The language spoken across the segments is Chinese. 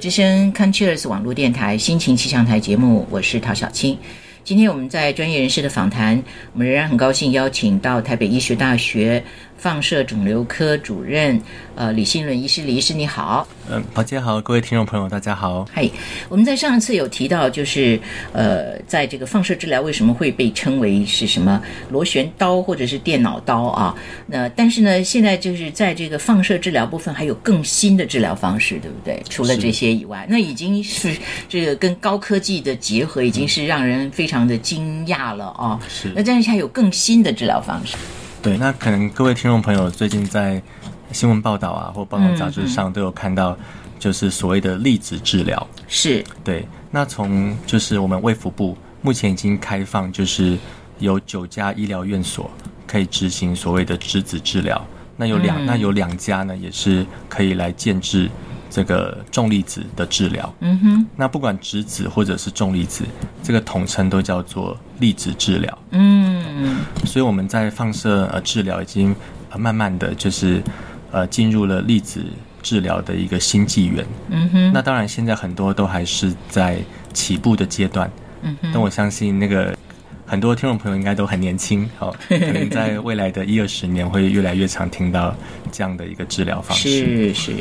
之声 c o n c h e r s 网络电台心情气象台节目，我是陶小青。今天我们在专业人士的访谈，我们仍然很高兴邀请到台北医学大学放射肿瘤科主任，呃，李新伦医师。李医师你好，嗯，宝姐好，各位听众朋友大家好。嗨，我们在上一次有提到，就是呃，在这个放射治疗为什么会被称为是什么螺旋刀或者是电脑刀啊？那但是呢，现在就是在这个放射治疗部分还有更新的治疗方式，对不对？除了这些以外，那已经是这个跟高科技的结合，已经是让人非常的惊讶了啊。是，那但是还有更新的治疗方式。对，那可能各位听众朋友最近在新闻报道啊，或报道杂志上都有看到，就是所谓的粒子治疗。是，对。那从就是我们卫福部目前已经开放，就是有九家医疗院所可以执行所谓的质子治疗。那有两，那有两家呢，也是可以来建制这个重粒子的治疗。嗯哼。那不管质子或者是重粒子，这个统称都叫做粒子治疗。嗯。所以我们在放射呃治疗已经慢慢的就是呃进入了粒子治疗的一个新纪元。嗯哼。那当然现在很多都还是在起步的阶段。嗯哼。但我相信那个很多听众朋友应该都很年轻，好，可能在未来的一二十年会越来越常听到这样的一个治疗方式。是是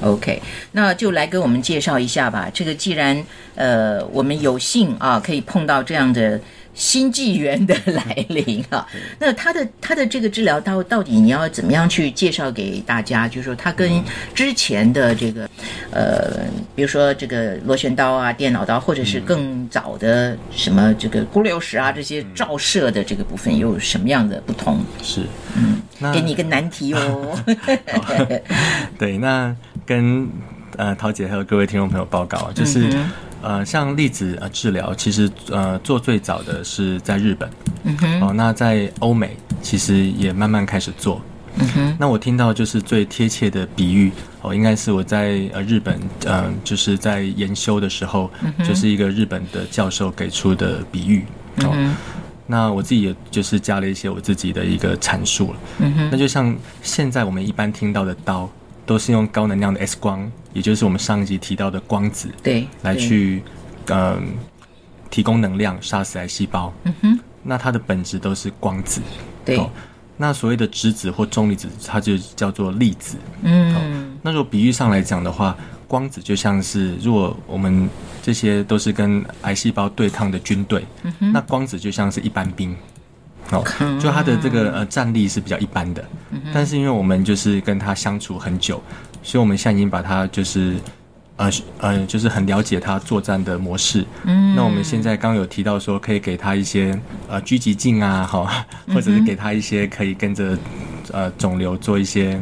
，OK，那就来给我们介绍一下吧。这个既然呃我们有幸啊可以碰到这样的。新纪元的来临啊，那他的他的这个治疗到到底你要怎么样去介绍给大家？就是说，他跟之前的这个，呃，比如说这个螺旋刀啊、电脑刀，或者是更早的什么这个钴六石啊这些照射的这个部分，有什么样的不同？是，嗯，给你一个难题哦。对，那跟呃陶姐还有各位听众朋友报告，就是。呃，像粒子呃治疗，其实呃做最早的是在日本，嗯哼，哦，那在欧美其实也慢慢开始做，嗯哼，那我听到就是最贴切的比喻哦，应该是我在呃日本，嗯，就是在研修的时候，就是一个日本的教授给出的比喻，哦，那我自己也就是加了一些我自己的一个阐述了，嗯哼，那就像现在我们一般听到的刀。都是用高能量的 X 光，也就是我们上一集提到的光子，对，来去，嗯，提供能量杀死癌细胞。嗯哼，那它的本质都是光子。对，那所谓的质子或重粒子，它就叫做粒子。嗯，那如果比喻上来讲的话，光子就像是，如果我们这些都是跟癌细胞对抗的军队，那光子就像是一般兵。哦，就他的这个呃战力是比较一般的，但是因为我们就是跟他相处很久，所以我们现在已经把他就是呃呃就是很了解他作战的模式。嗯，那我们现在刚有提到说可以给他一些呃狙击镜啊，哈，或者是给他一些可以跟着呃肿瘤做一些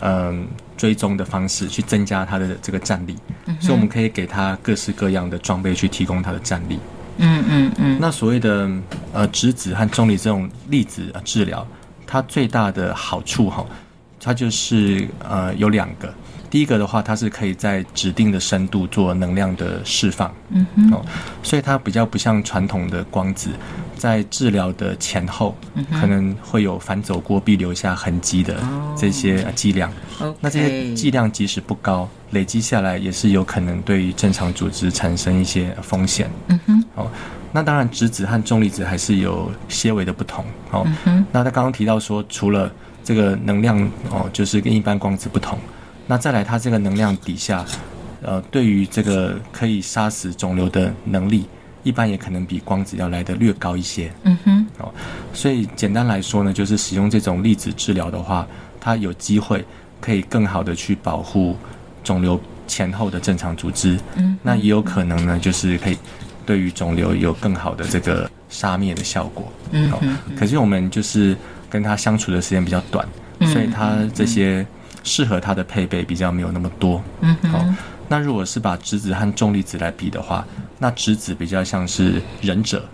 嗯追踪的方式，去增加他的这个战力。所以我们可以给他各式各样的装备去提供他的战力。嗯嗯嗯，那所谓的呃质子和重力这种粒子治疗，它最大的好处哈，它就是呃有两个。第一个的话，它是可以在指定的深度做能量的释放，嗯哼，哦，所以它比较不像传统的光子，在治疗的前后可能会有反走过必留下痕迹的这些剂量。那这些剂量即使不高，累积下来也是有可能对于正常组织产生一些风险。嗯哼，哦，那当然质子和重粒子还是有些微的不同。哦，那他刚刚提到说，除了这个能量哦，就是跟一般光子不同。那再来，它这个能量底下，呃，对于这个可以杀死肿瘤的能力，一般也可能比光子要来的略高一些。嗯哼。哦，所以简单来说呢，就是使用这种粒子治疗的话，它有机会可以更好的去保护肿瘤前后的正常组织。嗯。那也有可能呢，就是可以对于肿瘤有更好的这个杀灭的效果。嗯。可是我们就是跟它相处的时间比较短，所以它这些。适合它的配备比较没有那么多，嗯好，那如果是把质子和重粒子来比的话，那质子比较像是忍者，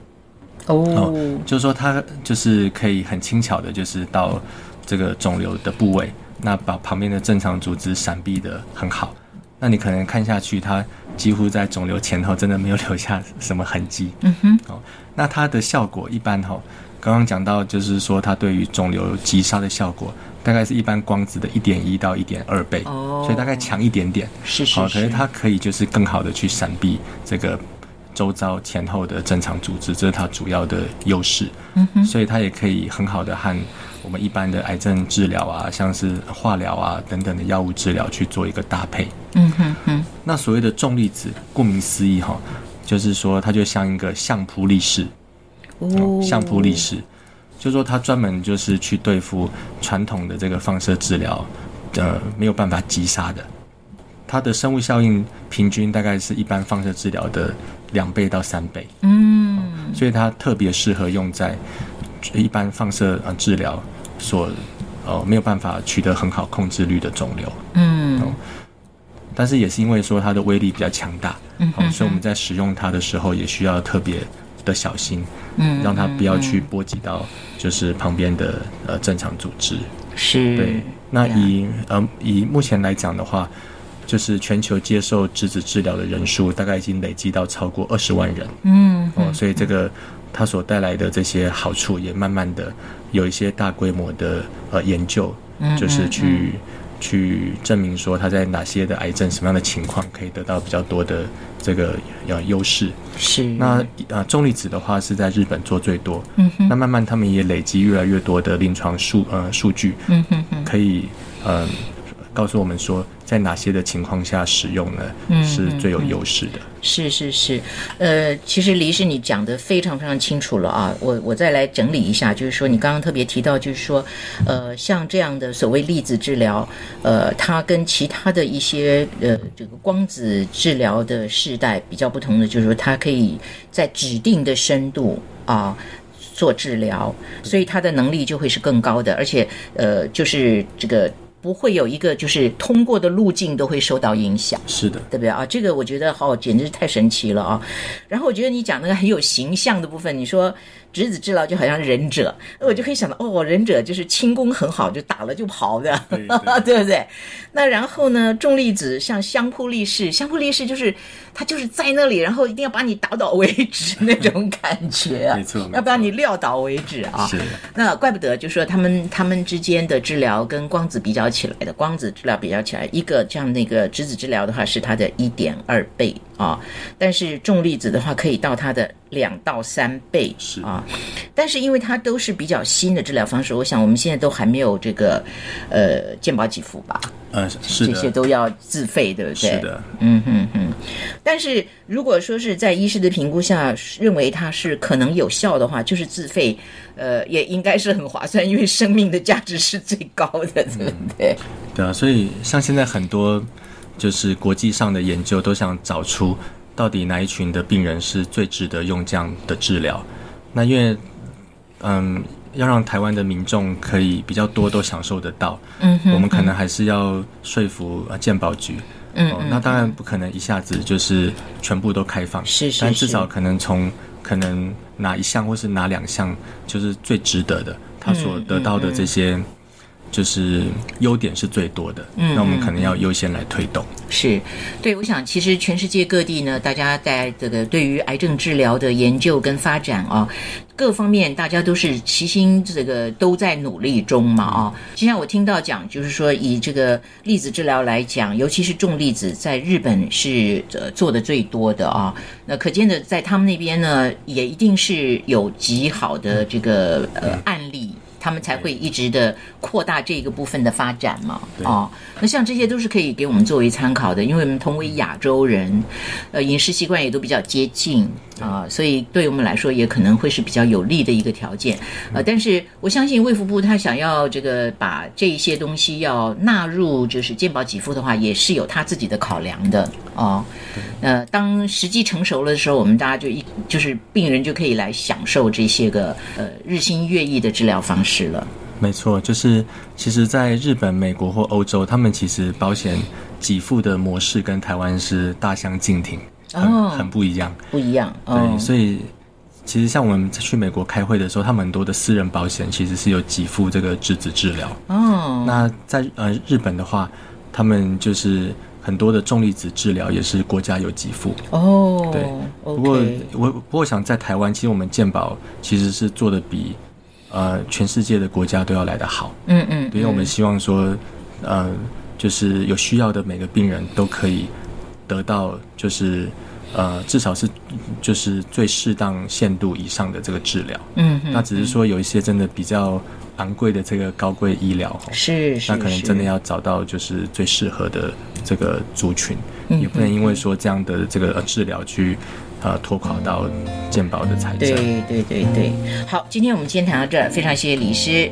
哦，就是说它就是可以很轻巧的，就是到这个肿瘤的部位，那把旁边的正常组织闪避的很好，那你可能看下去，它几乎在肿瘤前后真的没有留下什么痕迹，嗯哼，哦，那它的效果一般哈。刚刚讲到，就是说它对于肿瘤击杀的效果，大概是一般光子的一点一到一点二倍，哦。所以大概强一点点。是是好，可是是它可以就是更好的去闪避这个周遭前后的正常组织，这是它主要的优势。嗯哼，所以它也可以很好的和我们一般的癌症治疗啊，像是化疗啊等等的药物治疗去做一个搭配。嗯哼哼，那所谓的重粒子，顾名思义哈，就是说它就像一个相扑力士，哦，相扑力士，就说它专门就是去对付传统的这个放射治疗，呃，没有办法击杀的。它的生物效应平均大概是一般放射治疗的两倍到三倍，嗯，所以它特别适合用在一般放射呃治疗所呃没有办法取得很好控制率的肿瘤。嗯。但是也是因为说它的威力比较强大，所以我们在使用它的时候也需要特别的小心，嗯，让它不要去波及到就是旁边的呃正常组织。是，对，那呀以呃以目前来讲的话，就是全球接受质子治疗的人数大概已经累积到超过二十万人嗯哦，所以这个它所带来的这些好处也慢慢的有一些大规模的呃研究，嗯就是去。去证明说他在哪些的癌症什么样的情况可以得到比较多的这个呃优势。是，那呃重粒子的话是在日本做最多，嗯哼。那慢慢他们也累积越来越多的临床数呃数据，嗯哼哼，可以呃告诉我们说在哪些的情况下使用呢嗯是最有优势的。是是是，呃，其实黎是你讲的非常非常清楚了啊，我我再来整理一下，就是说你刚刚特别提到，就是说，呃，像这样的所谓粒子治疗，呃，它跟其他的一些呃这个光子治疗的世代比较不同的，就是说它可以在指定的深度啊。做治疗，所以它的能力就会是更高的，而且呃，就是这个不会有一个就是通过的路径都会受到影响。是的，对不对啊？这个我觉得哦，简直是太神奇了啊！然后我觉得你讲那个很有形象的部分，你说执子之劳就好像忍者，我就可以想到哦，忍者就是轻功很好，就打了就跑的，对对 对不对？那然后呢，重粒子像相扑力士，相扑力士就是他就是在那里，然后一定要把你打倒为止那种感觉。啊，没错没错。要把你撂倒为止啊。是。那怪不得，就说他们他们之间的治疗跟光子比较起来的，光子治疗比较起来，一个像那个质子治疗的话是它的一点二倍啊，但是重粒子的话可以到它的两到三倍是啊。但是因为它都是比较新的治疗方式，我想我们现在都还没有这个呃健保给付吧，呃是这些，都要自费，对不对？是的，嗯哼哼，但是如果说是在医师的评估下认为它是可能有效的话，就是自费，呃，也应该是很划算，因为生命的价值是最高的，对不对？对啊，所以像现在很多就是国际上的研究都想找出到底哪一群的病人是最值得用这样的治疗。那因为嗯，要让台湾的民众可以比较多都享受得到，嗯哼我们可能还是要说服呃健保局。嗯哦，那当然不可能一下子就是全部都开放，是是是但至少可能从可能哪一项或是哪两项就是最值得的，他所嗯得到的这些就是优点是最多的，嗯那我们可能要优先来推动。是，对，我想其实全世界各地呢，大家在这个对于癌症治疗的研究跟发展啊，各方面大家都是齐心这个都在努力中嘛啊。就像我听到讲，就是说以这个粒子治疗来讲，尤其是重粒子，在日本是呃做的最多的啊。那可见的，在他们那边呢，也一定是有极好的这个呃案例。他们才会一直的扩大这个部分的发展嘛，哦，那像这些都是可以给我们作为参考的，因为我们同为亚洲人，呃，饮食习惯也都比较接近啊、所以对我们来说也可能会是比较有利的一个条件，呃，但是我相信卫福部他想要这个把这一些东西要纳入就是健保给付的话，也是有他自己的考量的哦。呃，当时机成熟了的时候，我们大家就一就是病人就可以来享受这些个呃日新月异的治疗方式了。没错，就是其实，在日本、美国或欧洲，他们其实保险给付的模式跟台湾是大相径庭，很、哦很不一样。不一样，对，哦，所以其实像我们去美国开会的时候，他们很多的私人保险其实是有给付这个质子治疗。哦，那在呃日本的话，他们就是很多的重粒子治疗也是国家有给付。哦，对不过我不过想在台湾，其实我们健保其实是做的比呃全世界的国家都要来得好。嗯嗯，因为我们希望说，呃，就是有需要的每个病人都可以得到，就是呃，至少是就是最适当限度以上的这个治疗。嗯嗯，那只是说有一些真的比较昂贵的这个高贵医疗，吼是是，那可能真的要找到就是最适合的这个族群，嗯也不能因为说这样的这个呃治疗去呃拖垮到健保的财政。对对对对，好，今天我们先谈到这儿，非常谢谢李师。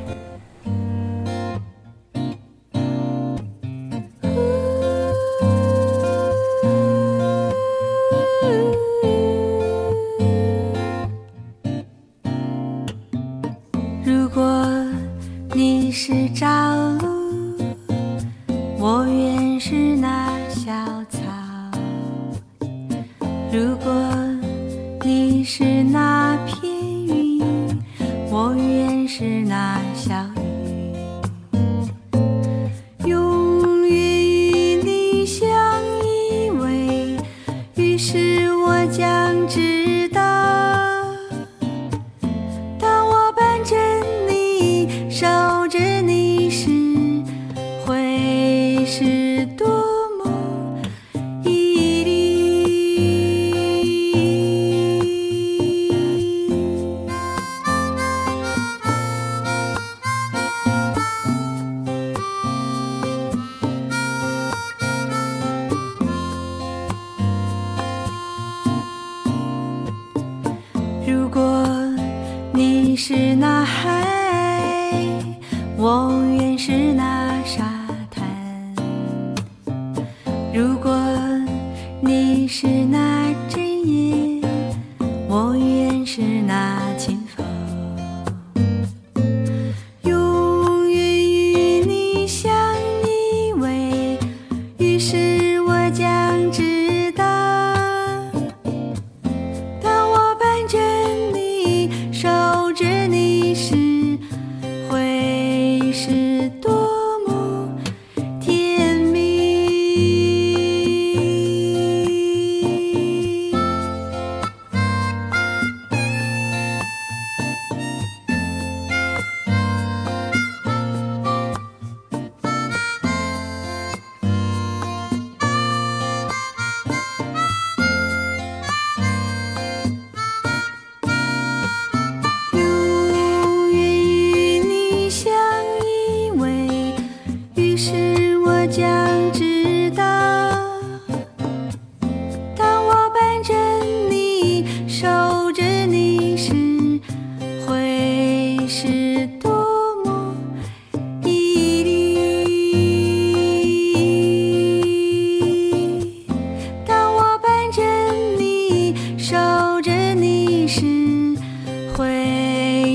如果你是那片云，我愿是那小如果你是那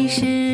是